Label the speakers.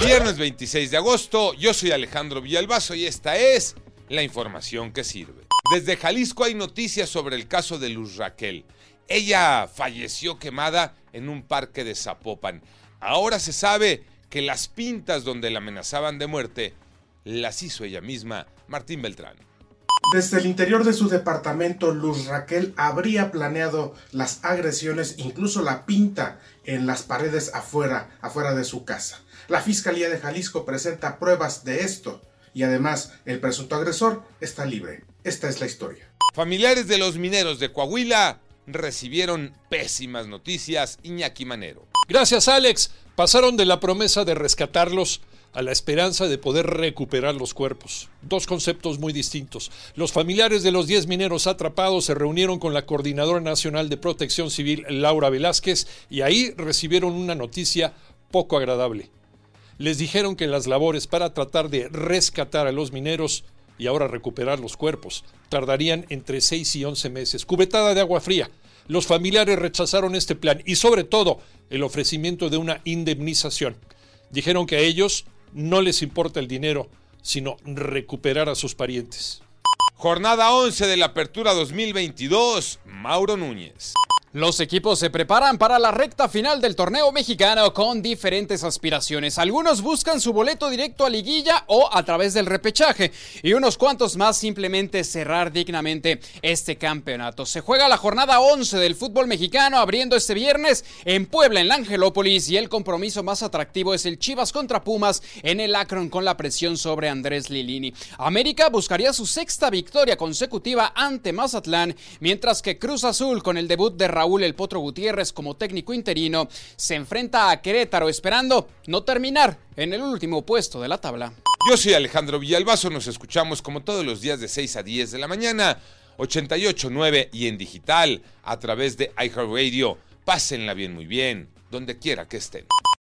Speaker 1: Viernes 26 de agosto, yo soy Alejandro Villalbazo y esta es la información que sirve. Desde Jalisco hay noticias sobre el caso de Luz Raquel. Ella falleció quemada en un parque de Zapopan. Ahora se sabe que las pintas donde la amenazaban de muerte las hizo ella misma, Martín Beltrán.
Speaker 2: Desde el interior de su departamento, Luz Raquel habría planeado las agresiones, incluso la pinta en las paredes afuera, afuera de su casa. La Fiscalía de Jalisco presenta pruebas de esto y además el presunto agresor está libre. Esta es la historia.
Speaker 1: Familiares de los mineros de Coahuila recibieron pésimas noticias Iñaki Manero.
Speaker 3: Gracias Alex, pasaron de la promesa de rescatarlos a la esperanza de poder recuperar los cuerpos. Dos conceptos muy distintos. Los familiares de los 10 mineros atrapados se reunieron con la Coordinadora Nacional de Protección Civil, Laura Velázquez, y ahí recibieron una noticia poco agradable. Les dijeron que las labores para tratar de rescatar a los mineros y ahora recuperar los cuerpos tardarían entre 6 y 11 meses. Cubetada de agua fría. Los familiares rechazaron este plan y sobre todo el ofrecimiento de una indemnización. Dijeron que a ellos no les importa el dinero, sino recuperar a sus parientes.
Speaker 1: Jornada 11 de la Apertura 2022, Mauro Núñez.
Speaker 4: Los equipos se preparan para la recta final del torneo mexicano con diferentes aspiraciones. Algunos buscan su boleto directo a liguilla o a través del repechaje y unos cuantos más simplemente cerrar dignamente este campeonato. Se juega la jornada 11 del fútbol mexicano abriendo este viernes en Puebla, en la Angelópolis y el compromiso más atractivo es el Chivas contra Pumas en el Akron con la presión sobre Andrés Lilini. América buscaría su sexta victoria consecutiva ante Mazatlán, mientras que Cruz Azul con el debut de Raúl El Potro Gutiérrez como técnico interino se enfrenta a Querétaro esperando no terminar en el último puesto de la tabla.
Speaker 1: Yo soy Alejandro Villalbazo, nos escuchamos como todos los días de 6 a 10 de la mañana, 88.9 y en digital a través de iHeartRadio. Pásenla bien, muy bien, donde quiera que estén.